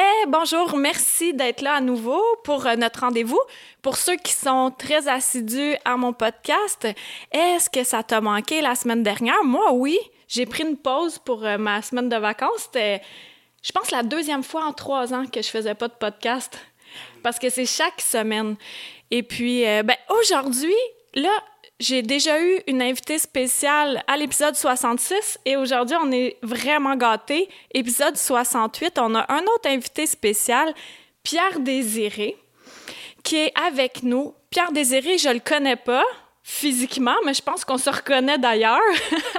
Eh, bonjour, merci d'être là à nouveau pour euh, notre rendez-vous. Pour ceux qui sont très assidus à mon podcast, est-ce que ça t'a manqué la semaine dernière? Moi, oui. J'ai pris une pause pour euh, ma semaine de vacances. C'était, je pense, la deuxième fois en trois ans que je faisais pas de podcast parce que c'est chaque semaine. Et puis, euh, ben, aujourd'hui, là, j'ai déjà eu une invitée spéciale à l'épisode 66 et aujourd'hui, on est vraiment gâtés. Épisode 68, on a un autre invité spécial, Pierre Désiré, qui est avec nous. Pierre Désiré, je le connais pas physiquement, mais je pense qu'on se reconnaît d'ailleurs.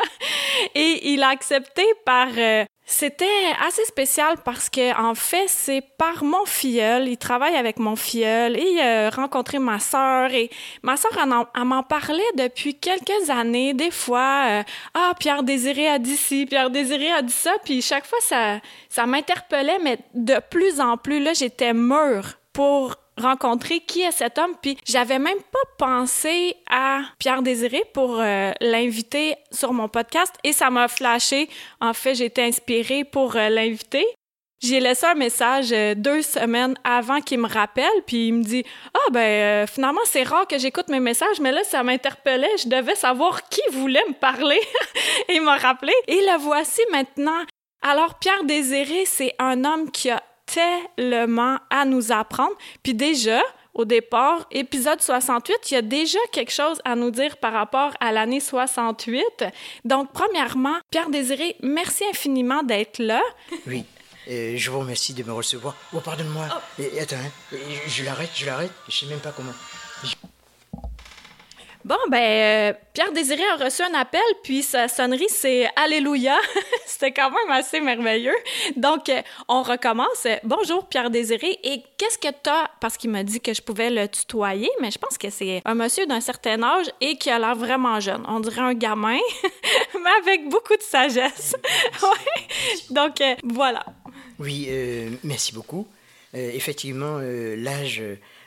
et il a accepté par euh, c'était assez spécial parce que en fait, c'est par mon filleul. Il travaille avec mon filleul et il a rencontré ma sœur et ma sœur elle, m'en parlait depuis quelques années. Des fois, euh, ah Pierre Désiré a dit ci, Pierre Désiré a dit ça, puis chaque fois ça ça m'interpellait, mais de plus en plus là, j'étais mûre pour rencontrer qui est cet homme. Puis j'avais même pas pensé à Pierre Désiré pour euh, l'inviter sur mon podcast et ça m'a flashé. En fait, j'ai été inspirée pour euh, l'inviter. J'ai laissé un message euh, deux semaines avant qu'il me rappelle, puis il me dit Ah, ben, finalement, c'est rare que j'écoute mes messages, mais là, ça m'interpellait. Je devais savoir qui voulait me parler. et il m'a rappelé. Et le voici maintenant. Alors, Pierre Désiré, c'est un homme qui a tellement à nous apprendre. Puis déjà, au départ, épisode 68, il y a déjà quelque chose à nous dire par rapport à l'année 68. Donc, premièrement, Pierre Désiré, merci infiniment d'être là. Oui. je vous remercie de me recevoir. Oh, pardonne-moi. Oh. Attends, hein. je l'arrête, je l'arrête. Je sais même pas comment. Bon, ben, euh, Pierre Désiré a reçu un appel, puis sa sonnerie, c'est Alléluia. C'était quand même assez merveilleux. Donc, euh, on recommence. Bonjour, Pierre Désiré. Et qu'est-ce que tu as, parce qu'il m'a dit que je pouvais le tutoyer, mais je pense que c'est un monsieur d'un certain âge et qui a l'air vraiment jeune. On dirait un gamin, mais avec beaucoup de sagesse. Donc, euh, voilà. Oui, merci beaucoup. effectivement, l'âge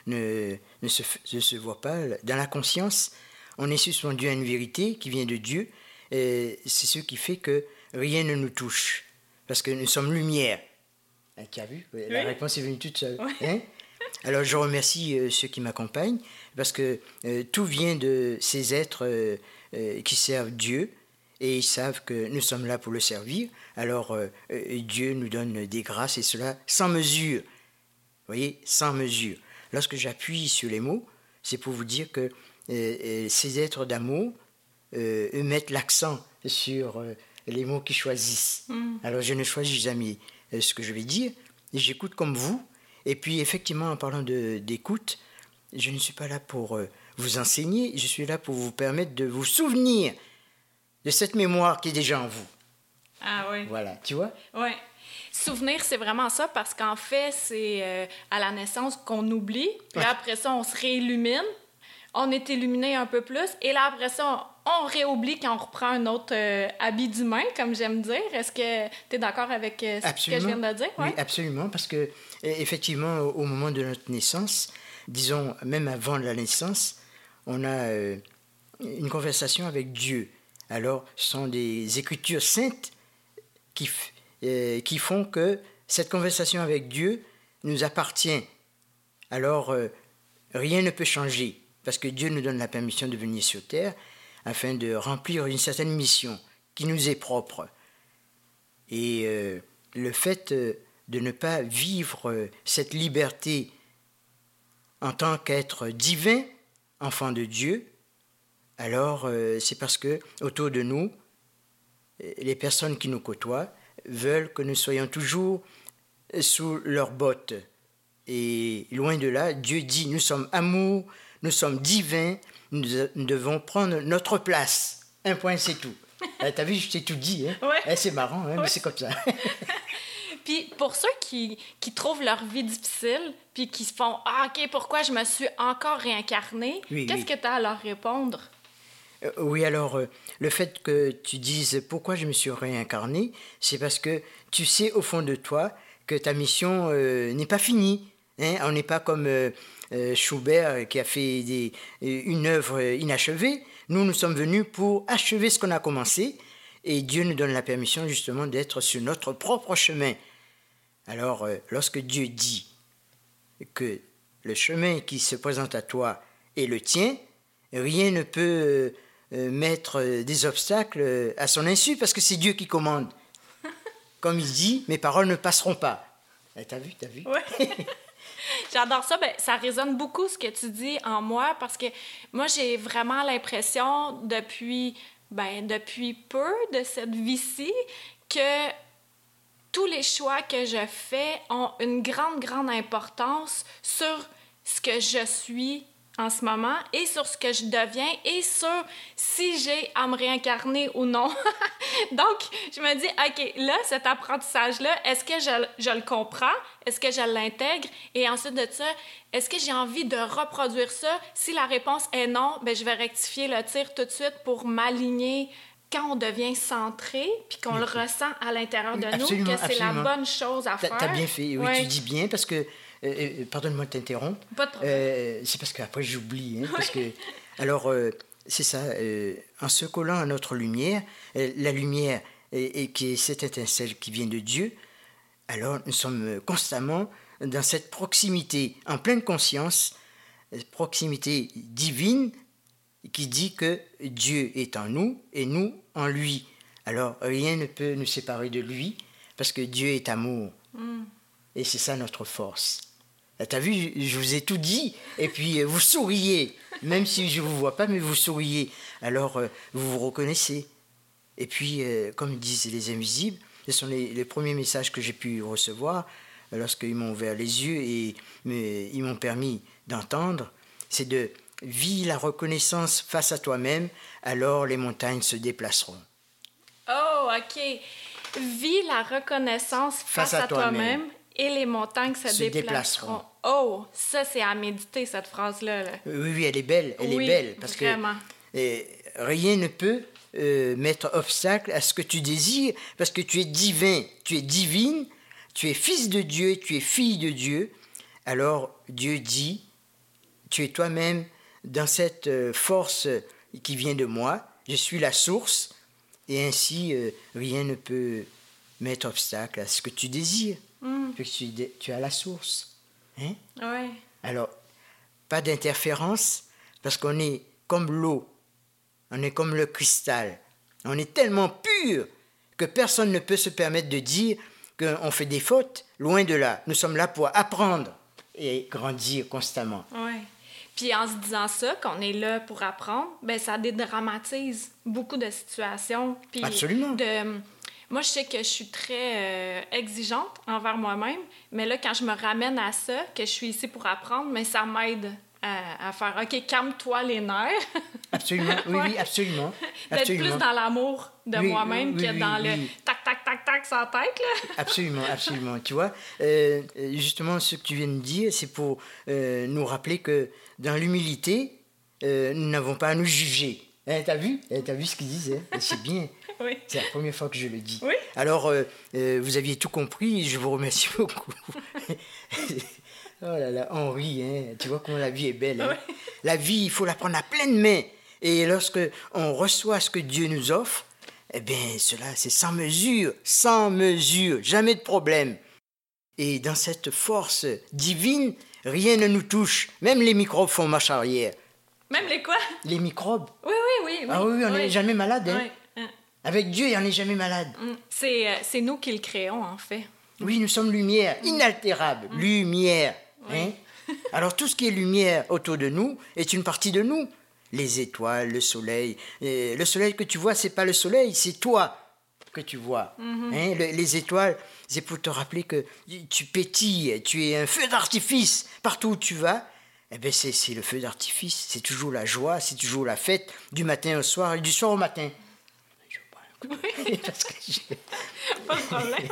ne, ne ne se voit pas. Dans la conscience, on est suspendu à une vérité qui vient de Dieu. C'est ce qui fait que rien ne nous touche. Parce que nous sommes lumière. Hein, tu as vu? La réponse est venue toute seule. Hein? Alors je remercie euh, ceux qui m'accompagnent parce que euh, tout vient de ces êtres euh, qui servent Dieu et ils savent que nous sommes là pour le servir. Alors Dieu nous donne des grâces et cela sans mesure. Vous voyez, sans mesure. Lorsque j'appuie sur les mots, c'est pour vous dire que ces êtres d'amour, euh, mettent l'accent sur euh, les mots qu'ils choisissent. Mm. Alors je ne choisis jamais euh, ce que je vais dire, j'écoute comme vous. Et puis effectivement, en parlant d'écoute, je ne suis pas là pour vous enseigner, je suis là pour vous permettre de vous souvenir de cette mémoire qui est déjà en vous. Ah oui. Voilà, tu vois? Oui. Souvenir, c'est vraiment ça parce qu'en fait, c'est à la naissance qu'on oublie, puis après ça, on se réillumine, on est illuminé un peu plus. Et là, après ça, on, réoublie quand on reprend un autre euh, habit d'humain, comme j'aime dire. Est-ce que tu es d'accord avec euh, ce que je viens de dire? Oui, absolument, parce que e, effectivement, au moment de notre naissance, disons même avant la naissance, on a euh, une conversation avec Dieu. Alors, ce sont des écritures saintes qui, qui font que cette conversation avec Dieu nous appartient. Alors, rien ne peut changer parce que Dieu nous donne la permission de venir sur terre afin de remplir une certaine mission qui nous est propre. Et euh, le fait euh, de ne pas vivre euh, cette liberté en tant qu'être divin, enfant de Dieu, alors c'est parce que autour de nous, les personnes qui nous côtoient veulent que nous soyons toujours sous leurs bottes. Et loin de là, Dieu dit, nous sommes amour, nous sommes divins, nous, devons prendre notre place. Un point, c'est tout. Eh, t'as vu, je t'ai tout dit. Hein? Eh, c'est marrant, hein, mais c'est comme ça. Puis pour ceux qui, qui trouvent leur vie difficile, puis qui se font Ah, OK, pourquoi je me suis encore réincarné Oui, Qu'est-ce oui. que tu as à leur répondre? Euh, oui, alors, euh, le fait que tu dises pourquoi je me suis réincarné, c'est parce que tu sais au fond de toi que ta mission euh, n'est pas finie. hein. On n'est pas comme Schubert qui a fait des- euh, une œuvre inachevée. Nous, nous sommes venus pour achever ce qu'on a commencé. Et Dieu nous donne la permission justement d'être sur notre propre chemin. Alors, euh, lorsque Dieu dit que le chemin qui se présente à toi est le tien, rien ne peut euh, euh, mettre euh, des obstacles euh, à son insu parce que c'est Dieu qui commande. Comme il dit, mes paroles ne passeront pas. Eh, T'as vu, t'as vu? Ouais. J'adore ça. Ben, ça résonne beaucoup ce que tu dis en moi parce que moi, j'ai vraiment l'impression depuis, ben, depuis peu de cette vie-ci que tous les choix que je fais ont une grande, grande importance sur ce que je suis en ce moment et sur ce que je deviens et sur si j'ai à me réincarner ou non. Donc, je me dis, OK, là, cet apprentissage-là, est-ce que je, je le comprends? Est-ce que je l'intègre? Et ensuite de ça, est-ce que j'ai envie de reproduire ça? Si la réponse est non, ben, je vais rectifier le tir tout de suite pour m'aligner quand on devient centré puis qu'on le ressent à l'intérieur de nous, que c'est la bonne chose à T'as faire. t'as bien fait, oui, Ouais. tu dis bien parce que, euh, euh, pardonne-moi de t'interrompre, Pas de problème. Euh, c'est parce qu'après j'oublie. hein, parce que, alors, euh, c'est ça, en se collant à notre lumière, la lumière et, et qui est cette étincelle qui vient de Dieu, alors nous sommes constamment dans cette proximité, en pleine conscience, proximité divine qui dit que Dieu est en nous et nous en lui. Alors rien ne peut nous séparer de lui parce que Dieu est amour. Et c'est ça notre force. T'as vu, je vous ai tout dit, et puis euh, vous souriez, même si je ne vous vois pas, mais vous souriez. Alors euh, vous vous reconnaissez. Et puis, euh, comme disent les invisibles, ce sont les, les premiers messages que j'ai pu recevoir lorsqu'ils m'ont ouvert les yeux et me- ils m'ont permis d'entendre, c'est de vis la reconnaissance face à toi-même, alors les montagnes se déplaceront. Oh, OK. Vis la reconnaissance face, Face à à toi-même toi-même. Et les montagnes se, Se déplaceront. déplaceront. Oh, ça, c'est à méditer, cette phrase-là. là. Oui, oui, elle est belle, elle Oui, est belle. Parce vraiment. que euh, rien ne peut euh, mettre obstacle à ce que tu désires, parce que tu es divin, tu es divine, tu es fils de Dieu, tu es fille de Dieu. Alors Dieu dit, tu es toi-même dans cette euh, force qui vient de moi, je suis la source, et ainsi euh, rien ne peut mettre obstacle à ce que tu désires, puisque tu, tu as la source. Hein? Ouais. Alors, pas d'interférence, parce qu'on est comme l'eau, on est comme le cristal. On est tellement pur que personne ne peut se permettre de dire qu'on fait des fautes. Loin de là. Nous sommes là pour apprendre et grandir constamment. Ouais. Puis en se disant ça, qu'on est là pour apprendre, ben ça dédramatise beaucoup de situations. Puis Absolument. De... Moi, je sais que je suis très euh, exigeante envers moi-même, mais là, quand je me ramène à ça, que je suis ici pour apprendre, mais ça m'aide à, à faire OK, calme-toi les nerfs. Absolument, oui, oui, absolument. D'être plus dans l'amour de Oui, moi-même oui, que dans le tac, tac, tac, tac sans tête. Là. Absolument, absolument. tu vois, euh, euh, justement, ce que tu viens de dire, c'est pour euh, nous rappeler que dans l'humilité, euh, nous n'avons pas à nous juger. Hein, T'as vu Eh, T'as vu ce qu'ils disent hein C'est bien. Oui. C'est la première fois que je le dis. Oui. Alors, euh, euh, vous aviez tout compris, je vous remercie beaucoup. oh là là, on rit, hein. tu vois comment la vie est belle. hein. Oui. La vie, il faut la prendre à pleine main. Et lorsque on reçoit ce que Dieu nous offre, eh bien, cela, c'est sans mesure, sans mesure, jamais de problème. Et dans cette force divine, rien ne nous touche. Même les microbes font marche arrière. Même les quoi? Les microbes Oui, oui, oui. oui. Ah oui, on n'est jamais malade. Hein. Oui. Hein. Avec Dieu, on n'est jamais malade. Mm. C'est euh, c'est nous qui le créons, en fait. Oui, nous sommes lumière, inaltérable, lumière. hein. Alors tout ce qui est lumière autour de nous est une partie de nous. Les étoiles, le soleil. Le soleil que tu vois, c'est pas le soleil, c'est toi que tu vois. Hein, le- les étoiles, c'est pour te rappeler que tu pétilles, tu es un feu d'artifice partout où tu vas. Eh ben c'est le feu d'artifice, c'est toujours la joie, c'est toujours la fête du matin au soir et du soir au matin. Oui. Parce que Pas de problème.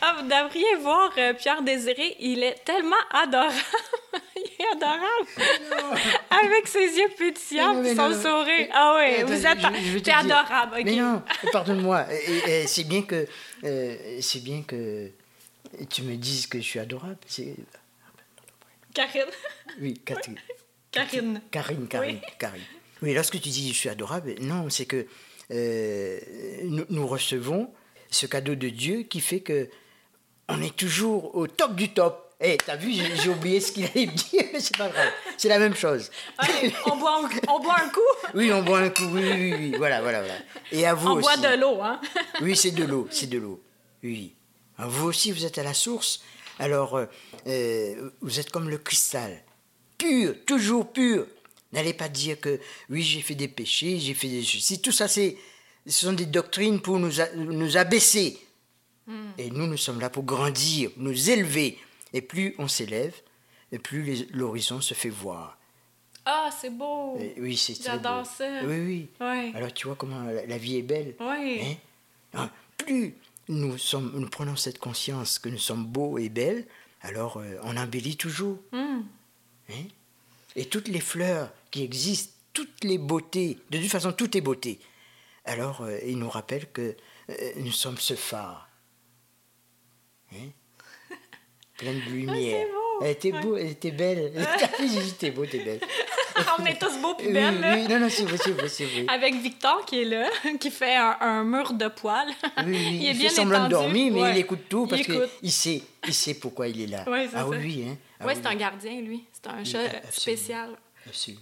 Ah, vous devriez voir euh, Pierre Désiré, il est tellement adorable. il est adorable. Avec ses yeux pétillants et son sourire. Ah oui, vous êtes je- je adorable. Mais non, pardonne-moi. C'est bien que euh, c'est bien que tu me dises que je suis adorable. C'est Karine. oui, Catherine. Karine. Karine, Karine, Oui. Karine. Oui, lorsque tu dis je suis adorable, non, c'est que euh, nous, nous recevons ce cadeau de Dieu qui fait que on est toujours au top du top. Eh, t'as vu, j'ai oublié ce qu'il allait me dire, mais c'est pas grave. C'est la même chose. Allez, on boit, un- on boit un coup. Oui, on boit un coup, oui, oui, oui, voilà, voilà, voilà. Et à vous On boit aussi. de l'eau, hein. Oui, c'est de l'eau, c'est de l'eau. Oui. Vous aussi, vous êtes à la source. Alors, euh, euh, vous êtes comme le cristal. Pur, toujours pur. N'allez pas dire que, oui, j'ai fait des péchés, j'ai fait des ceci. Tout ça, c'est, ce sont des doctrines pour nous, a- nous abaisser. Et nous, nous sommes là pour grandir, nous élever. Et plus on s'élève, et plus l'horizon se fait voir. Ah, c'est beau. Et oui, c'est très J'adore beau. ça. Oui, oui. Ouais. Alors, tu vois comment la, la vie est belle. Oui. Hein? Ah, Plus nous, sommes, nous prenons cette conscience que nous sommes beaux et belles, alors euh, on embellit toujours. Hum. hein? Et toutes les fleurs qui existent, toutes les beautés, de toute façon, tout est beauté. Alors, euh, il nous rappelle que euh, nous sommes ce phare. Hein? Plein de lumière. Ah, beau. Elle était beau, elle était belle. T'es beau, t'es belle. on est tous beaux puis Oui, belles, là. oui, non, non, c'est vrai, c'est vrai, c'est vrai. Avec Victor qui est là, qui fait un, un mur de poils. Oui, oui, il il, est fait bien semblant dormir, mais Ouais. il écoute tout parce qu'il sait, il sait pourquoi il est là. Ouais, c'est ah ça. oui, oui, hein. Ah ouais, oui, c'est un gardien, lui. C'est un chat absolument. spécial. Absolument.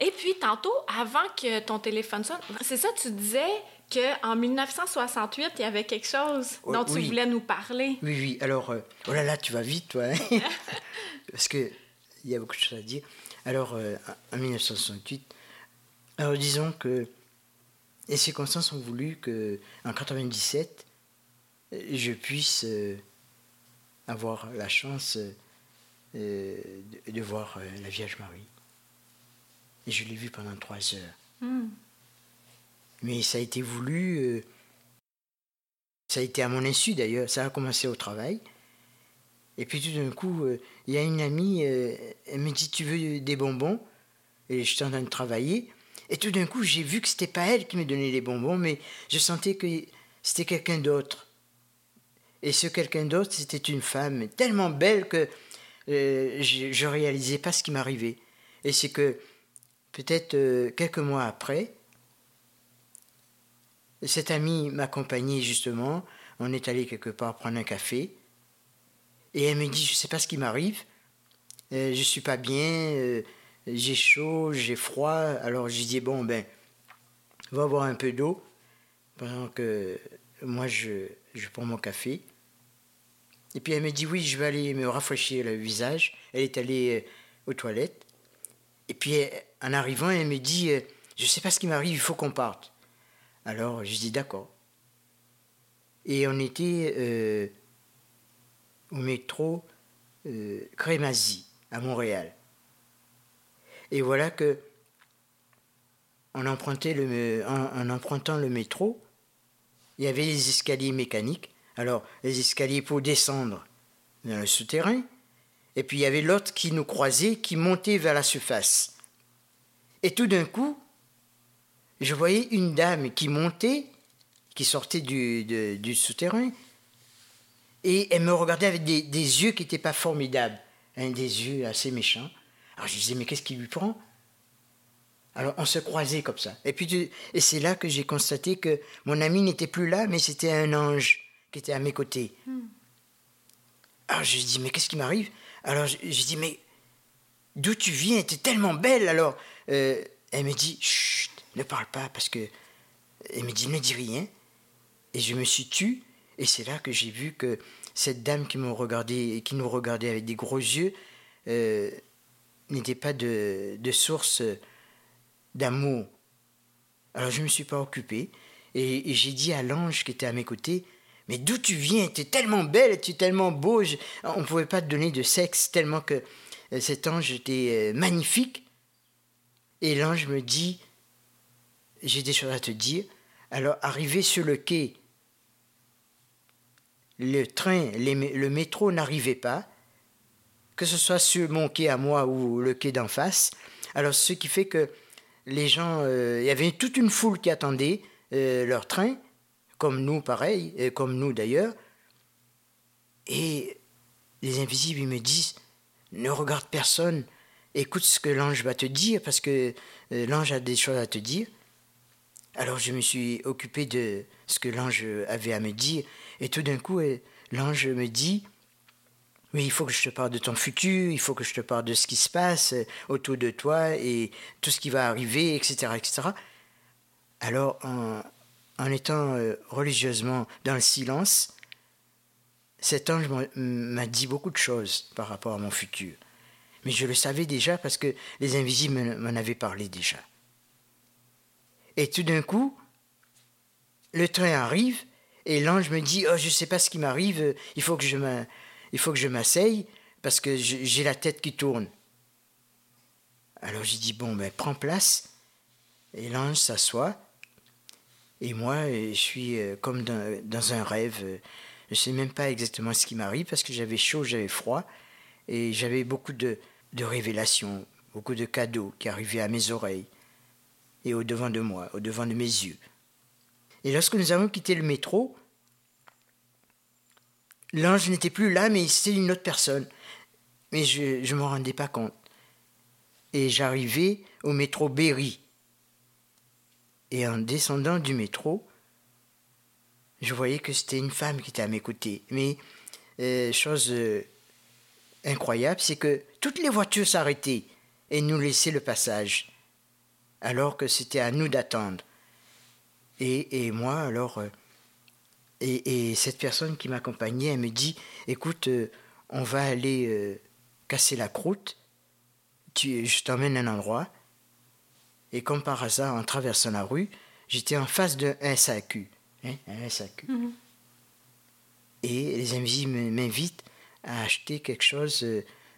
Et puis, tantôt, avant que ton téléphone sonne, c'est ça, tu disais qu'en 1968, il y avait quelque chose Oh, dont tu oui. voulais nous parler. Oui, oui, alors, euh, oh là là, tu vas vite, toi. hein. parce qu'il y a beaucoup de choses à dire. Alors, euh, en 1968, alors disons que les circonstances ont voulu que, en 97, je puisse euh, avoir la chance euh, de, de voir la Vierge Marie. Et je l'ai vue pendant trois heures. Hmm. Mais ça a été voulu, ça a été à mon insu d'ailleurs, ça a commencé au travail. Et puis tout d'un coup, euh, il y a une amie, euh, elle me dit Tu veux des bonbons? Et j'étais en train de travailler. Et tout d'un coup, j'ai vu que c'était pas elle qui me donnait les bonbons, mais je sentais que c'était quelqu'un d'autre. Et ce quelqu'un d'autre, c'était une femme tellement belle que euh, je ne réalisais pas ce qui m'arrivait. Et c'est que peut-être quelques mois après, cette amie m'accompagnait justement. On est allé quelque part prendre un café. Et elle me dit, je ne sais pas ce qui m'arrive. Euh, je ne suis pas bien. euh, j'ai chaud, j'ai froid. Alors je dis, bon, ben, va boire un peu d'eau. Pendant que moi, je, je prends mon café. Et puis elle me dit, oui, je vais aller me rafraîchir le visage. Elle est allée euh, aux toilettes. Et puis en arrivant, elle me dit, je ne sais pas ce qui m'arrive, il faut qu'on parte. Alors je dis d'accord. Et on était au métro euh, à Montréal. Et voilà que, en, empruntant le métro, il y avait les escaliers mécaniques. Alors, les escaliers pour descendre dans le souterrain. Et puis il y avait l'autre qui nous croisait, qui montait vers la surface. Et tout d'un coup, je voyais une dame qui montait, qui sortait du souterrain, et elle me regardait avec des, des yeux qui n'étaient pas formidables, hein, des yeux assez méchants. Alors je disais, mais qu'est-ce qui lui prend? Alors on se croisait comme ça. Et puis tu- et c'est là que j'ai constaté que mon ami n'était plus là, mais c'était un ange qui était à mes côtés. Alors je lui dis, mais qu'est-ce qui m'arrive? Alors je, je dis, mais d'où tu viens? Tu es tellement belle. Alors euh, elle me dit, chut, ne parle pas, parce que. Elle me dit, ne dis rien. Et je me suis tu, et c'est là que j'ai vu que cette dame qui regardait, qui nous regardait avec des gros yeux, euh, n'était pas de, source d'amour. Alors je ne me suis pas occupé, et, j'ai dit à l'ange qui était à mes côtés, mais d'où tu viens? Tu es tellement belle, tu es tellement beau, je- on ne pouvait pas te donner de sexe, tellement que euh, cet ange était euh, magnifique. Et l'ange me dit, j'ai des choses à te dire. Alors, arrivé sur le quai, le train, le métro n'arrivait pas, que ce soit sur mon quai à moi ou le quai d'en face. Alors, ce qui fait que les gens, euh, il y avait toute une foule qui attendait euh, leur train, comme nous, pareil, et comme nous d'ailleurs. Et les invisibles, ils me disent, ne regarde personne, écoute ce que l'ange va te dire, parce que euh, l'ange a des choses à te dire. Alors je me suis occupé de ce que l'ange avait à me dire, et tout d'un coup, euh, l'ange me dit, oui, il faut que je te parle de ton futur, il faut que je te parle de ce qui se passe euh, autour de toi et tout ce qui va arriver, etc. etc. Alors, en, en étant religieusement dans le silence, cet ange m'a dit beaucoup de choses par rapport à mon futur. Mais je le savais déjà parce que les invisibles m'en avaient parlé déjà. Et tout d'un coup, le train arrive et l'ange me dit Oh, je ne sais pas ce qui m'arrive, il faut que je m'asseye parce que j'ai la tête qui tourne. Alors j'ai dit Bon, ben prends place. Et l'ange s'assoit. Et moi, je suis euh, comme dans, un rêve. Je ne sais même pas exactement ce qui m'arrive parce que j'avais chaud, j'avais froid. Et j'avais beaucoup de, de révélations, beaucoup de cadeaux qui arrivaient à mes oreilles et au devant de moi, au devant de mes yeux. Et lorsque nous avons quitté le métro, l'ange n'était plus là, mais c'était une autre personne. Mais je ne m'en rendais pas compte. Et j'arrivais au métro Berry. Et en descendant du métro, je voyais que c'était une femme qui était à mes côtés. Mais euh, chose euh, incroyable, c'est que toutes les voitures s'arrêtaient et nous laissaient le passage, alors que c'était à nous d'attendre. Et, moi, alors, euh, et, cette personne qui m'accompagnait, elle me dit, écoute, euh, on va aller euh, casser la croûte, tu, je t'emmène à un endroit. Et comme par hasard, en traversant la rue, j'étais en face d'un SAQ. Hein, un SAQ. Mm-hmm. Et les invisibles m'invitent à acheter quelque chose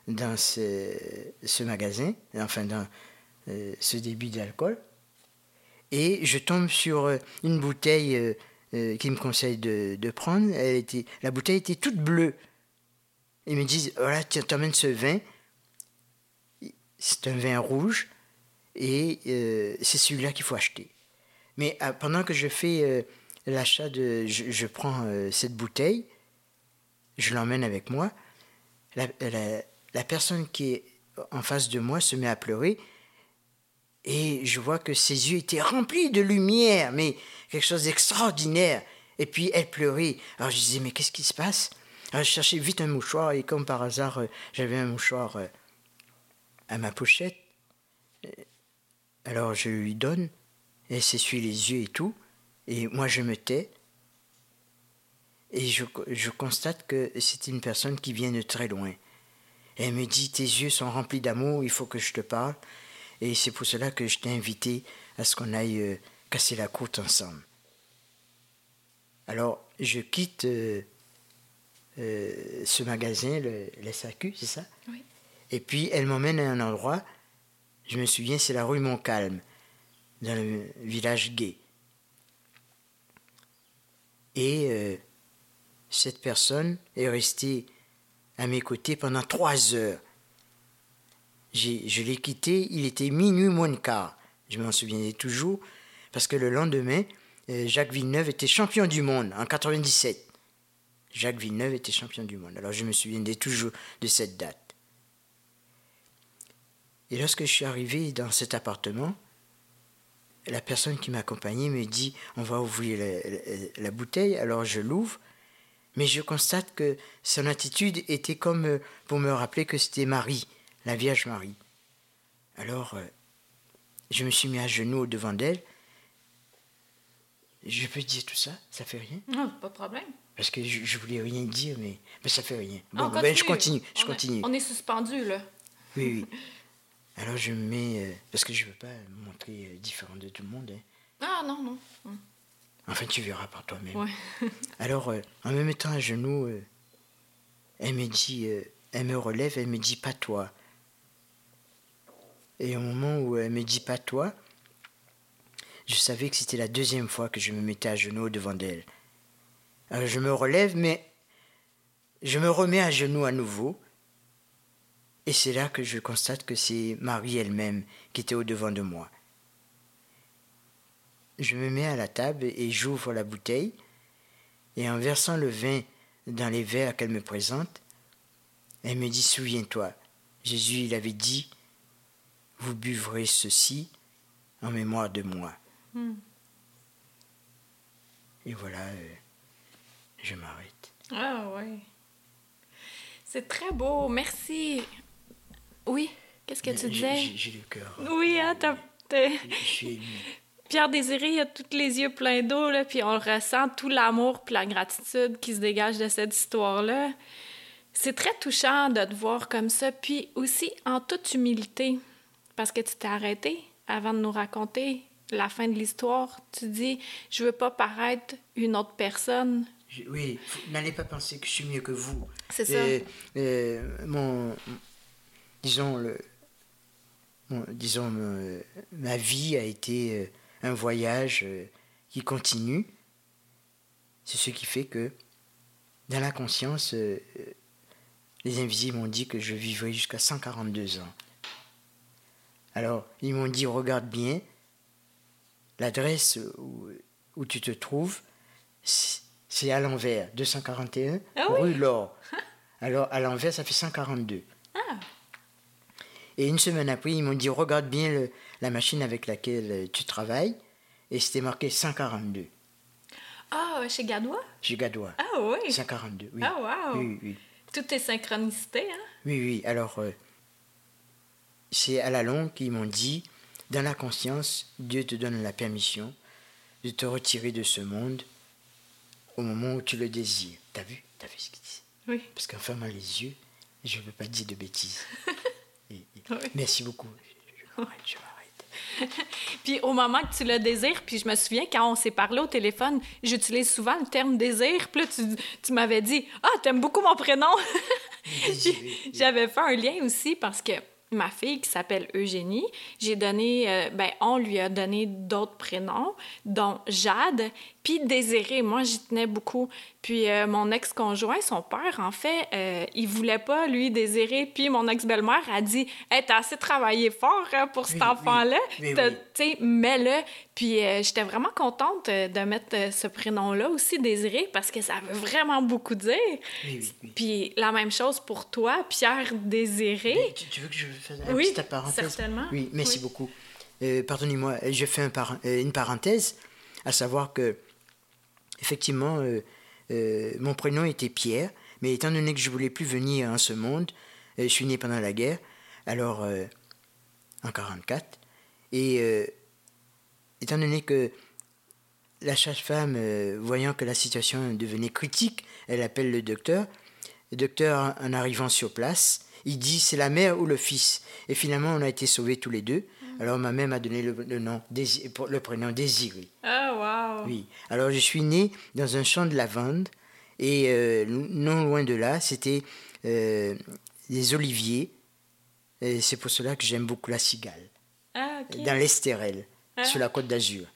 dans ce, magasin, enfin dans euh, ce débit d'alcool. Et je tombe sur euh, une bouteille euh, qui me conseille de, prendre. Elle était, la bouteille était toute bleue. Ils me disent, voilà, tu t'emmènes ce vin. C'est un vin rouge et c'est celui-là qu'il faut acheter. Mais pendant que je fais l'achat de... Je, prends cette bouteille, je l'emmène avec moi. la, la personne qui est en face de moi se met à pleurer et je vois que ses yeux étaient remplis de lumière, mais quelque chose d'extraordinaire. Et puis elle pleurait. Alors je disais, mais qu'est-ce qui se passe? Alors je cherchais vite un mouchoir et comme par hasard, euh, j'avais un mouchoir euh, à ma pochette. Alors je lui donne, elle s'essuie les yeux et tout, et moi je me tais. Et je, je constate que c'est une personne qui vient de très loin elle me dit Tes yeux sont remplis d'amour, il faut que je te parle. Et c'est pour cela que je t'ai invité à ce qu'on aille euh, casser la côte ensemble. Alors, je quitte euh, euh, ce magasin, le, c'est ça? Oui. Et puis, elle m'emmène à un endroit, je me souviens, c'est la rue Montcalm, dans le village gay. Et cette personne est restée à mes côtés pendant trois heures. Je l'ai quitté, il était minuit moins de quart. Je m'en souviens toujours, parce que le lendemain, euh, Jacques Villeneuve était champion du monde en 97. Jacques Villeneuve était champion du monde. Alors je me souviendrai toujours de cette date. Et lorsque je suis arrivé dans cet appartement, la personne qui m'accompagnait me dit on va ouvrir la bouteille. Alors je l'ouvre mais je constate que son attitude était comme euh, pour me rappeler que c'était Marie, la Vierge Marie. Alors, euh, je me suis mis à genoux devant d'elle. Je peux dire tout ça? Ça fait rien? Non, pas de problème. Parce que je, je voulais rien dire, mais, mais ça fait rien. Bon, ben, je continue. Je on continue. Est, on est suspendu, là. Oui, oui. Alors, je me mets. Euh, parce que je ne veux pas me montrer différent de tout le monde. Hein. Ah, non, non. Hum. Enfin, tu verras par toi-même. Alors, euh, en me mettant à genoux, euh, elle me dit, euh, elle me relève, elle me dit pas toi. Et au moment où elle me dit pas toi, je savais que c'était la deuxième fois que je me mettais à genoux devant d'elle. Alors je me relève, mais je me remets à genoux à nouveau. Et c'est là que je constate que c'est Marie elle-même qui était au-devant de moi. Je me mets à la table et j'ouvre la bouteille. Et en versant le vin dans les verres qu'elle me présente, elle me dit Souviens-toi, Jésus, il avait dit Vous buvrez ceci en mémoire de moi. Hmm. Et voilà, euh, je m'arrête. Ah ouais. C'est très beau, merci. Oui, qu'est-ce que tu disais? J'ai le cœur. Oui, hein, t'as. Je suis Pierre Désiré, il a tous les yeux pleins d'eau, là, puis on ressent tout l'amour puis la gratitude qui se dégage de cette histoire-là. C'est très touchant de te voir comme ça, puis aussi en toute humilité, parce que tu t'es arrêté avant de nous raconter la fin de l'histoire. Tu dis, je veux pas paraître une autre personne. oui, n'allez pas penser que je suis mieux que vous. C'est ça. Mon, disons le, disons ma vie a été euh, un voyage euh, qui continue. C'est ce qui fait que, dans la conscience, euh, les invisibles m'ont dit que je vivrai jusqu'à 142 ans. Alors, ils m'ont dit, regarde bien, l'adresse où, tu te trouves, c'est à l'envers, 241, ah rue Laure. Alors, à l'envers, ça fait 142. Ah. Et une semaine après, ils m'ont dit, regarde bien la machine avec laquelle euh, tu travailles. Et c'était marqué 142. Ah, chez Gadois? Chez Gadois. Ah oui. 142, oui. Ah wow. Oui, oui. Tout est synchronicité, hein? Oui, oui. Alors, euh, c'est à la longue qu'ils m'ont dit, dans la conscience, Dieu te donne la permission de te retirer de ce monde au moment où tu le désires. T'as vu? T'as vu ce qu'il dit? Oui. Parce qu'en fermant les yeux, je ne veux pas dire de bêtises. Merci beaucoup. Je, m'arrête. puis au moment que tu le désires, puis je me souviens quand on s'est parlé au téléphone, j'utilise souvent le terme désir. Puis là, tu, tu m'avais dit Ah, t'aimes beaucoup mon prénom. J'avais fait un lien aussi parce que ma fille qui s'appelle Eugénie. J'ai donné, euh, ben, on lui a donné d'autres prénoms, dont Jade, puis Désiré. Moi, j'y tenais beaucoup. Puis euh, mon ex-conjoint, son père, en fait, euh, il voulait pas, lui, désirer. Puis mon ex-belle-mère a dit Hey, t'as assez travaillé fort hein, pour cet enfant-là. Tu sais, mets-le. Puis euh, j'étais vraiment contente de mettre ce prénom-là aussi, Désiré, parce que ça veut vraiment beaucoup dire. Puis la même chose pour toi, Pierre Désiré. tu, veux que je fasse une petite parenthèse? certainement. Oui, merci beaucoup. Pardonnez-moi, je fais une parenthèse, à savoir que, effectivement, euh, mon prénom était Pierre, mais étant donné que je voulais plus venir en ce monde, euh, je suis né pendant la guerre, alors euh, en 44, et étant donné que la sage-femme, voyant que la situation devenait critique, elle appelle le docteur. Le docteur, en arrivant sur place, il dit c'est la mère ou le fils? Et finalement, on a été sauvés tous les deux. Alors ma mère m'a donné le, nom, le prénom Désiré. Ah, wow! Oui. Alors je suis né dans un champ de lavande et euh, non loin de là, c'était euh, des oliviers. Et c'est pour cela que j'aime beaucoup la cigale. Ah, Dans l'Estérel, ah. sur la côte d'Azur.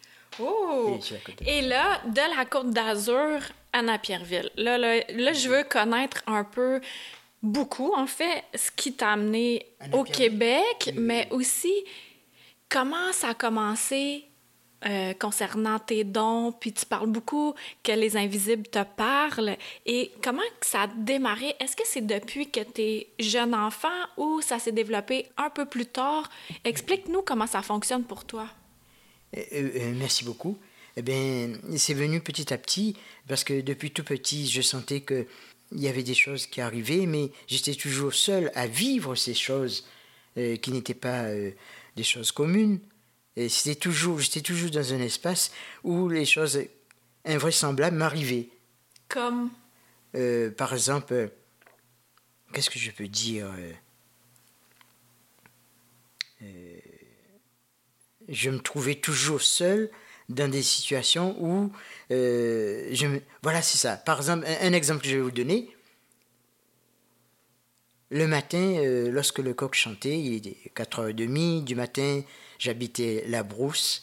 Oh! Et, là, de la côte d'Azur à Napierville, là, là, là, je veux connaître un peu beaucoup, en fait, ce qui t'a amené au Québec, mais aussi comment ça a commencé euh, concernant tes dons, puis tu parles beaucoup que les invisibles te parlent. Et comment ça a démarré? Est-ce que c'est depuis que tu es jeune enfant ou ça s'est développé un peu plus tard? Explique-nous comment ça fonctionne pour toi. Euh, euh, merci beaucoup. Eh bien, c'est venu petit à petit parce que depuis tout petit, je sentais que il y avait des choses qui arrivaient, mais j'étais toujours seul à vivre ces choses euh, qui n'étaient pas euh, des choses communes. Et c'était toujours, j'étais toujours dans un espace où les choses invraisemblables m'arrivaient. Comme euh, Par exemple, qu'est-ce que je peux dire Je me trouvais toujours seul dans des situations où euh, je voilà c'est ça par exemple un, exemple que je vais vous donner le matin euh, lorsque le coq chantait il était 4h30 du matin j'habitais la brousse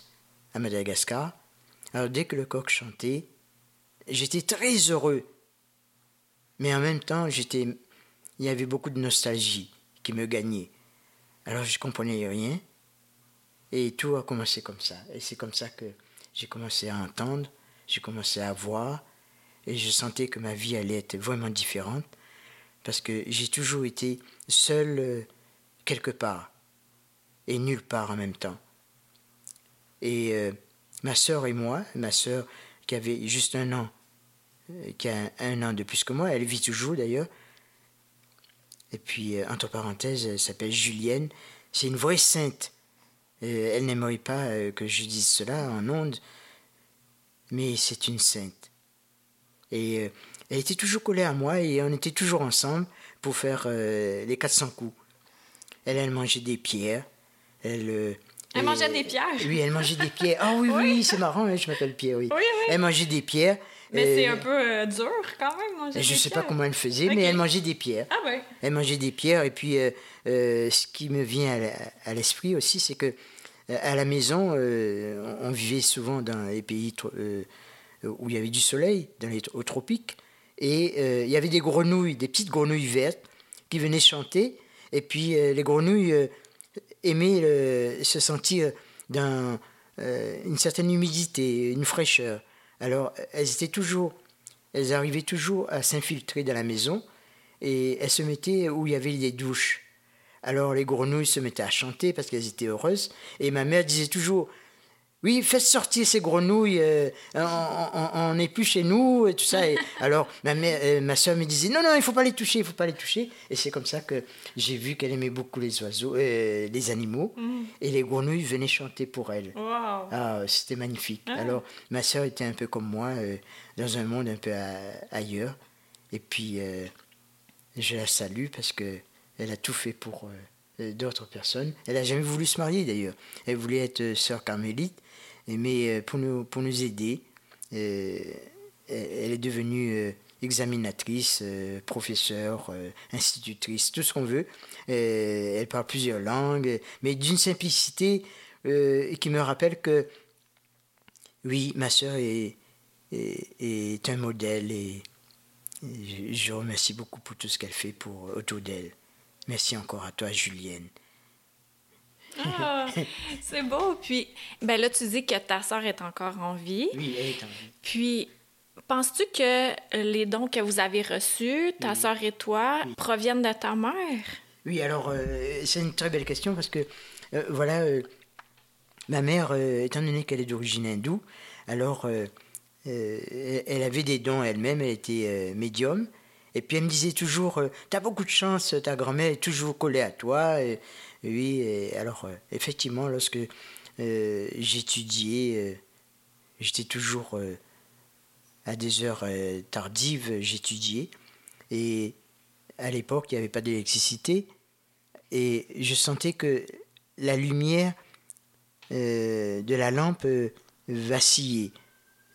à Madagascar. Alors dès que le coq chantait, j'étais très heureux. Mais en même temps, j'étais, il y avait beaucoup de nostalgie qui me gagnait. Alors je comprenais rien. Et tout a commencé comme ça. Et c'est comme ça que j'ai commencé à entendre, j'ai commencé à voir, et je sentais que ma vie allait être vraiment différente, parce que j'ai toujours été seul euh, quelque part, et nulle part en même temps. Et euh, ma sœur et moi, ma sœur qui avait juste un an, euh, qui a un, an de plus que moi, elle vit toujours d'ailleurs, et puis entre parenthèses, elle s'appelle Julienne, c'est une vraie sainte elle n'aimerait pas que je dise cela en ondes, mais c'est une sainte. Et elle était toujours collée à moi et on était toujours ensemble pour faire euh, les 400 coups. Elle, elle mangeait des pierres. Elle, elle mangeait des pierres? Oui, elle mangeait des pierres. Ah oui, oui, c'est marrant, hein, je m'appelle Pierre, oui. oui, oui. Elle mangeait des pierres. Mais c'est un peu dur quand même, manger Je ne sais pas comment elle faisait, mais elle mangeait des pierres. Ah ouais. Elle mangeait des pierres et puis ce qui me vient à l'esprit aussi, c'est que à la maison, euh, on vivait souvent dans les pays euh, où il y avait du soleil, dans les tropiques, et euh, il y avait des grenouilles, des petites grenouilles vertes qui venaient chanter, et puis les grenouilles aimaient se sentir dans une certaine humidité, une fraîcheur. Alors elles étaient toujours, elles arrivaient toujours à s'infiltrer dans la maison, et elles se mettaient où il y avait des douches. Alors les grenouilles se mettaient à chanter parce qu'elles étaient heureuses. Et ma mère disait toujours oui, faites sortir ces grenouilles, euh, on n'est plus chez nous et tout ça. Et alors ma, mère, euh, ma soeur me disait non, non, il faut pas les toucher, il faut pas les toucher. Et c'est comme ça que j'ai vu qu'elle aimait beaucoup les oiseaux, euh, les animaux, mm. et les grenouilles venaient chanter pour elle. Ah, c'était magnifique. Ah. Alors ma soeur était un peu comme moi, dans un monde un peu ailleurs. Et puis je la salue parce que elle a tout fait pour euh, d'autres personnes. Elle n'a jamais voulu se marier d'ailleurs. Elle voulait être euh, sœur carmélite, mais euh, pour nous, pour nous aider, elle est devenue examinatrice, professeure, institutrice, tout ce qu'on veut. elle parle plusieurs langues, mais d'une simplicité qui me rappelle que, oui, ma sœur est, est, un modèle et, je remercie beaucoup pour tout ce qu'elle fait pour autour d'elle. Merci encore à toi, Julienne. Ah, c'est beau. Puis, ben là, tu dis que ta sœur est encore en vie. Oui, elle est en vie. Puis, penses-tu que les dons que vous avez reçus, ta sœur et toi, proviennent de ta mère? Oui, alors, euh, c'est une très belle question parce que, euh, voilà, euh, ma mère, étant donné qu'elle est d'origine hindoue, alors, elle avait des dons elle-même, elle était médium. Et puis elle me disait toujours, t'as beaucoup de chance, ta grand-mère est toujours collée à toi. Et, oui, et alors euh, effectivement, lorsque euh, j'étudiais, j'étais toujours à des heures tardives, j'étudiais. Et à l'époque, il n'y avait pas d'électricité. Et je sentais que la lumière de la lampe vacillait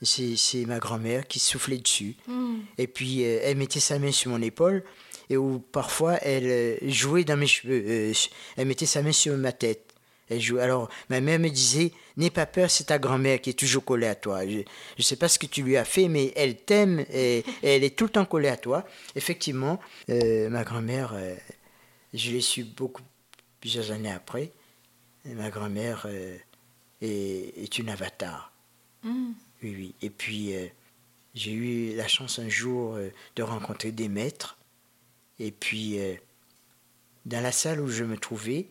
c'est ma grand-mère qui soufflait dessus. Hmm. Et puis, euh, elle mettait sa main sur mon épaule, et où parfois, elle euh, jouait dans mes cheveux. Euh, elle mettait sa main sur ma tête. Elle jouait. Alors, ma mère me disait N'aie pas peur, c'est ta grand-mère qui est toujours collée à toi. Je ne sais pas ce que tu lui as fait, mais elle t'aime et, elle est tout le temps collée à toi. Effectivement, ma grand-mère, je l'ai su beaucoup, plusieurs années après. ma grand-mère est, une avatar. Hmm. Oui, oui. Et puis, euh, j'ai eu la chance un jour euh, de rencontrer des maîtres. Et puis, euh, dans la salle où je me trouvais,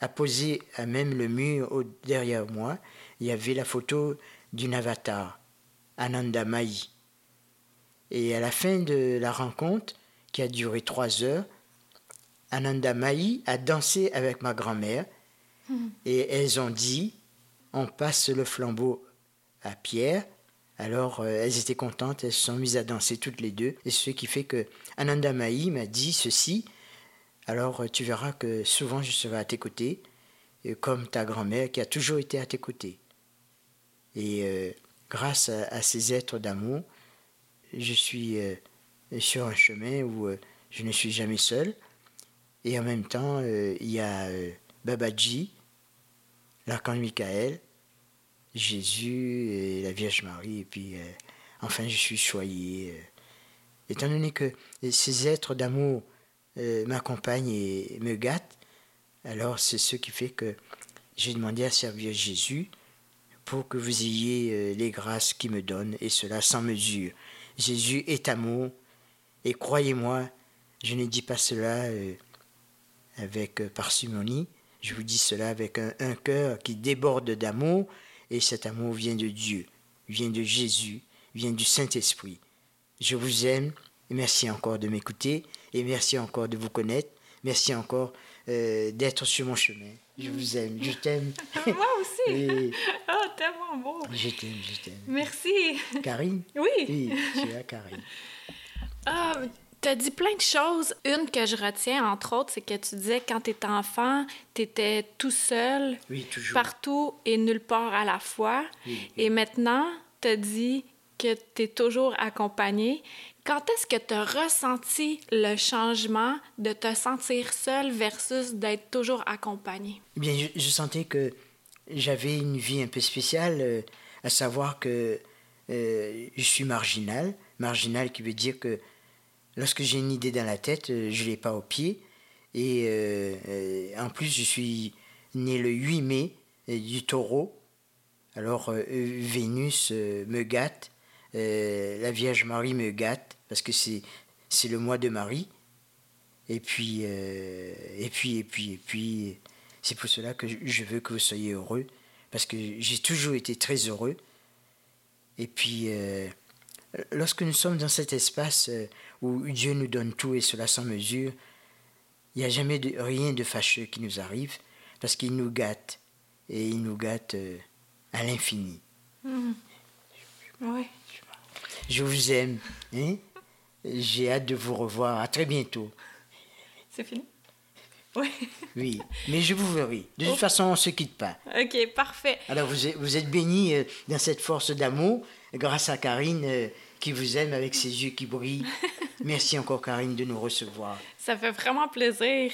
apposé à même le mur derrière moi, il y avait la photo d'une avatar, Ananda Mai. Et à la fin de la rencontre, qui a duré trois heures, Ananda Mai a dansé avec ma grand-mère hmm. et elles ont dit on passe le flambeau à Pierre. Alors, euh, elles étaient contentes, elles se sont mises à danser toutes les deux. Et ce qui fait que Ananda Maï m'a dit ceci. Alors, euh, tu verras que souvent je serai à tes côtés, comme ta grand-mère qui a toujours été à tes côtés. Et euh, grâce à, ces êtres d'amour, je suis sur un chemin où je ne suis jamais seul. Et en même temps, il y a Babaji, l'archange Michael, Jésus et la Vierge Marie, et puis euh, enfin je suis choyé. euh. étant donné que ces êtres d'amour euh, m'accompagnent et me gâtent, alors c'est ce qui fait que j'ai demandé à servir Jésus pour que vous ayez les grâces qu'il me donne, et cela sans mesure. Jésus est amour, et croyez-moi, je ne dis pas cela avec parcimonie, je vous dis cela avec un, un cœur qui déborde d'amour, et cet amour vient de Dieu, vient de Jésus, vient du Saint-Esprit. Je vous aime, et merci encore de m'écouter, et merci encore de vous connaître, merci encore euh, d'être sur mon chemin. Je vous aime, je t'aime. Moi aussi. Et Ah, tellement beau. je t'aime, je t'aime. Merci. Karine? Oui. Oui, tu es Karine. Ah, t'as dit plein de choses. Une que je retiens, entre autres, c'est que tu disais quand t'étais enfant, t'étais tout seul, Oui, toujours. partout et nulle part à la fois. Oui, oui. Et maintenant, t'as dit que t'es toujours accompagné. Quand est-ce que t'as ressenti le changement de te sentir seul versus d'être toujours accompagné? Eh Bien, je, je sentais que j'avais une vie un peu spéciale, euh, à savoir que euh, je suis marginal. Marginal qui veut dire que lorsque j'ai une idée dans la tête, euh, je ne l'ai pas au pied. Et euh, euh, en plus, je suis né le 8 mai du taureau. Alors, Vénus me gâte, la Vierge Marie me gâte, parce que c'est c'est le mois de Marie. Et puis, et puis, et puis, et puis, c'est pour cela que je- veux que vous soyez heureux, parce que j'ai toujours été très heureux. Et puis, lorsque nous sommes dans cet espace où Dieu nous donne tout et cela sans mesure, il n'y a jamais de, rien de fâcheux qui nous arrive, parce qu'il nous gâte, et il nous gâte euh, à l'infini. Oui. Je vous aime, hein? J'ai hâte de vous revoir. À très bientôt. C'est fini? Oui. Oui, mais je vous verrai. De toute façon, on ne se quitte pas. OK, parfait. Alors vous êtes, vous êtes bénis euh, dans cette force d'amour grâce à Karine euh, qui vous aime avec ses yeux qui brillent. Merci encore Karine de nous recevoir. Ça fait vraiment plaisir.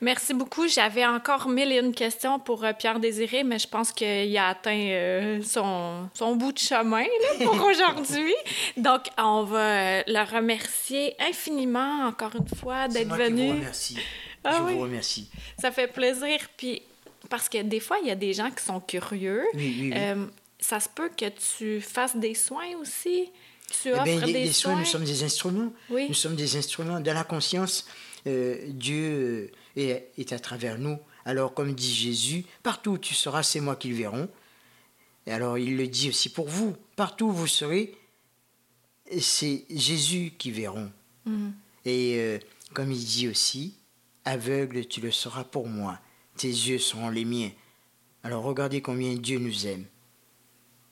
Merci beaucoup. J'avais encore mille et une questions pour euh, Pierre Désiré, mais je pense qu'il a atteint euh, son, son bout de chemin là, pour aujourd'hui. Donc, on va euh, le remercier infiniment encore une fois d'être vous venu. remercie. Ah je oui. vous remercie. Ça fait plaisir. Puis, parce que des fois, il y a des gens qui sont curieux. Oui, oui, oui. Euh, ça se peut que tu fasses des soins aussi. Tu Eh bien, les, des les soins, soins. nous sommes des instruments. Oui. Nous sommes des instruments. Dans la conscience, euh, Dieu euh, est, est à travers nous. Alors, comme dit Jésus, partout où tu seras, c'est moi qui le verront. Et alors, il le dit aussi pour vous. Partout où vous serez, c'est Jésus qui verront. Et euh, comme il dit aussi, aveugle, tu le seras pour moi. Tes yeux seront les miens. Alors regardez combien Dieu nous aime.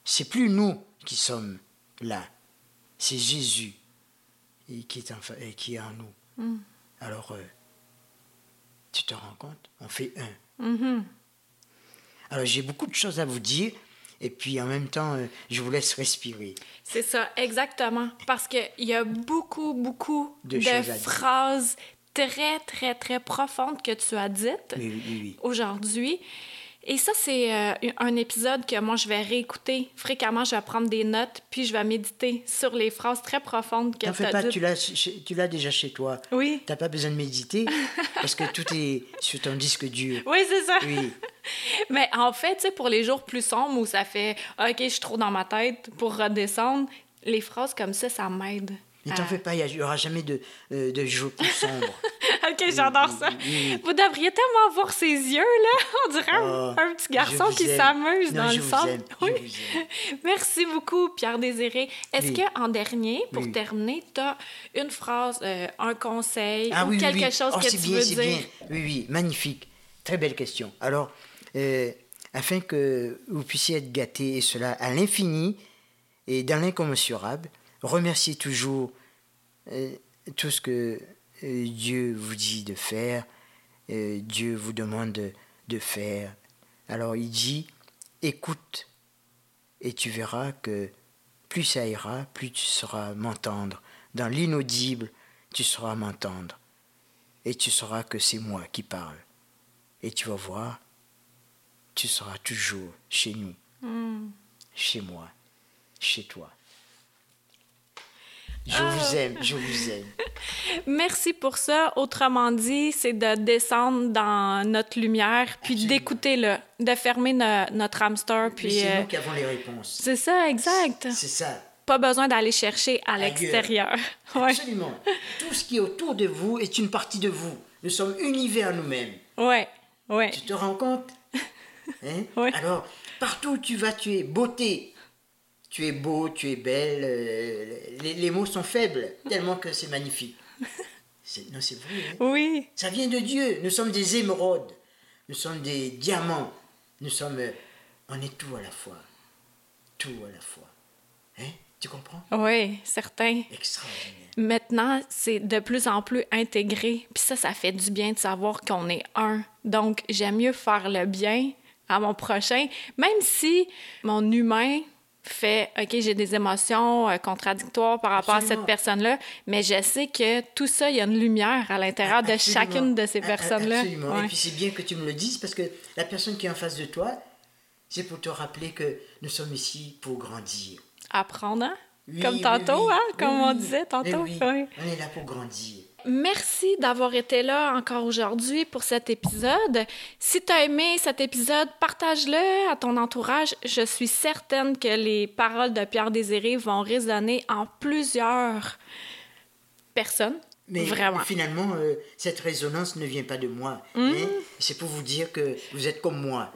C'est plus nous qui sommes là, c'est Jésus et qui est en, et qui est en nous. Alors, euh, tu te rends compte? On fait un. Mhm. Alors j'ai beaucoup de choses à vous dire et puis en même temps, euh, je vous laisse respirer. C'est ça, exactement. Parce qu'il y a beaucoup, beaucoup De phrases très, très, très profondes que tu as dites Oui, oui, oui. aujourd'hui. Et ça, c'est euh, un épisode que moi, je vais réécouter fréquemment. Je vais prendre des notes, puis je vais méditer sur les phrases très profondes que tu fais as pas, dites. tu l'as, tu déjà chez toi. Oui. T'as pas besoin de méditer parce que tout est sur ton disque dur. Oui, c'est ça. Oui. Mais en fait, tu sais, pour les jours plus sombres où ça fait OK, je suis trop dans ma tête pour redescendre, les phrases comme ça, ça m'aide. Ne t'en fais pas, il n'y aura jamais de, euh, de jour plus sombre. OK, j'adore ça. oui, oui. Vous devriez tellement voir ses yeux, là. On dirait un, Oh, un petit garçon qui s'amuse dans je le je Oui. Merci beaucoup, Pierre Désiré. Est-ce Oui. que en dernier, pour Oui. terminer, tu as une phrase, euh, un conseil Ah ou quelque chose Oh, que tu bien, veux dire? bien. Oui, oui, magnifique. Très belle question. Alors, euh, afin que vous puissiez être gâtés, et cela à l'infini et dans l'incommensurable, remerciez toujours euh, tout ce que Dieu vous dit de faire, euh, Dieu vous demande de, de faire. Alors, il dit, écoute, et tu verras que plus ça ira, plus tu sauras m'entendre. Dans l'inaudible, tu sauras m'entendre. Et tu sauras que c'est moi qui parle. Et tu vas voir, tu seras toujours chez nous. Chez moi, chez toi. Je vous aime, je vous aime. Merci pour ça. Autrement dit, c'est de descendre dans notre lumière, puis d'écouter le, de fermer no- notre hamster, puis c'est euh, nous qui avons les réponses. c'est ça, exact. C'est ça. Pas besoin d'aller chercher à l'extérieur. Ouais, Absolument. Tout ce qui est autour de vous est une partie de vous. Nous sommes univers nous-mêmes. ouais, ouais. Tu te rends compte? Hein? Oui. Alors, partout où tu vas, tu es beauté. Tu es beau, tu es belle. euh, les, les mots sont faibles, tellement que c'est magnifique. Non, c'est vrai. hein Oui, Ça vient de Dieu. Nous sommes des émeraudes. Nous sommes des diamants. Nous sommes. euh, On est tout à la fois. Tout à la fois. Hein? Tu comprends? Oui, certain. Extraordinaire. Maintenant, c'est de plus en plus intégré. Puis ça, ça fait du bien de savoir qu'on est un. Donc, j'aime mieux faire le bien à mon prochain, même si mon humain fait, OK, j'ai des émotions euh, contradictoires par rapport à cette personne-là, mais je sais que tout ça, il y a une lumière à l'intérieur de chacune de ces personnes-là. Absolument. Ouais. Et puis c'est bien que tu me le dises parce que la personne qui est en face de toi, c'est pour te rappeler que nous sommes ici pour grandir. Apprendre, hein? Oui, Comme oui, tantôt, oui. hein? Oui, Comme on oui. disait tantôt. oui, Ouais. On est là pour grandir. Merci d'avoir été là encore aujourd'hui pour cet épisode. Si tu as aimé cet épisode, partage-le à ton entourage. Je suis certaine que les paroles de Pierre Désiré vont résonner en plusieurs personnes. Mais Vraiment. finalement, euh, cette résonance ne vient pas de moi. Hein. C'est pour vous dire que vous êtes comme moi.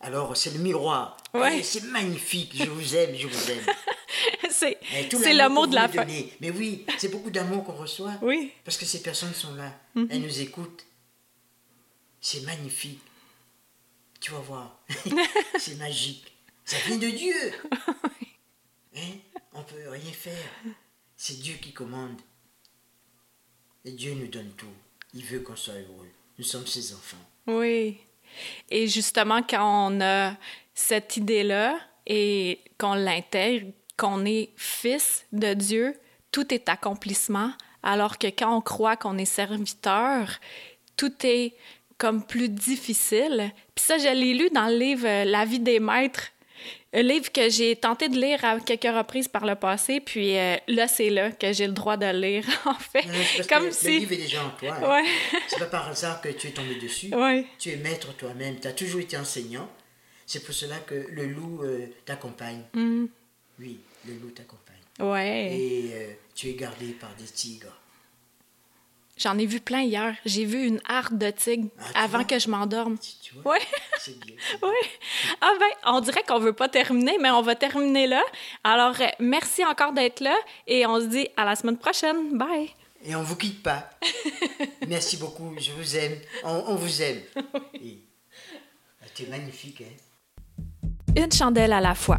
Alors c'est le miroir. Ouais. C'est magnifique. Je vous aime, je vous aime. c'est Eh, le l'amour mot de la fin. Mais oui, c'est beaucoup d'amour qu'on reçoit. Oui. Parce que ces personnes sont là. Elles nous écoutent. C'est magnifique. Tu vas voir. c'est magique. Ça vient de Dieu. Hein? On ne peut rien faire. C'est Dieu qui commande. Et Dieu nous donne tout. Il veut qu'on soit heureux. Nous sommes ses enfants. Oui. Et justement, quand on a cette idée-là et qu'on l'intègre, qu'on est fils de Dieu, tout est accomplissement, alors que quand on croit qu'on est serviteur, tout est comme plus difficile. Puis ça, je l'ai lu dans le livre euh, La vie des maîtres, un livre que j'ai tenté de lire à quelques reprises par le passé, puis euh, là, c'est là que j'ai le droit de lire, en fait. Non, Comme si... Le livre est déjà en toi. hein. Ouais, C'est pas par hasard que tu es tombé dessus. ouais. Tu es maître toi-même. Tu as toujours été enseignant. C'est pour cela que le loup euh, t'accompagne. Mm. Oui, le loup t'accompagne. Ouais. Et euh, tu es gardé par des tigres. J'en ai vu plein hier. J'ai vu une harde de tigre Ah, avant vois? que je m'endorme. Tu, vois? Ouais. C'est bien. Oui. Ah ben, on dirait qu'on veut pas terminer, mais on va terminer là. Alors, euh, merci encore d'être là et on se dit à la semaine prochaine. Bye. Et on vous quitte pas. Merci beaucoup. Je vous aime. On, on vous aime. Et- Ah, tu es magnifique. Hein? Une chandelle à la fois.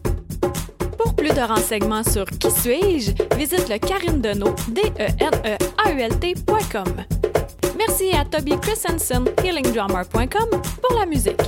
Pour plus de renseignements sur Qui suis-je, visite le Karine Deneau, d e n e a u l. Merci à Toby Christensen, healingdrummer.com pour la musique.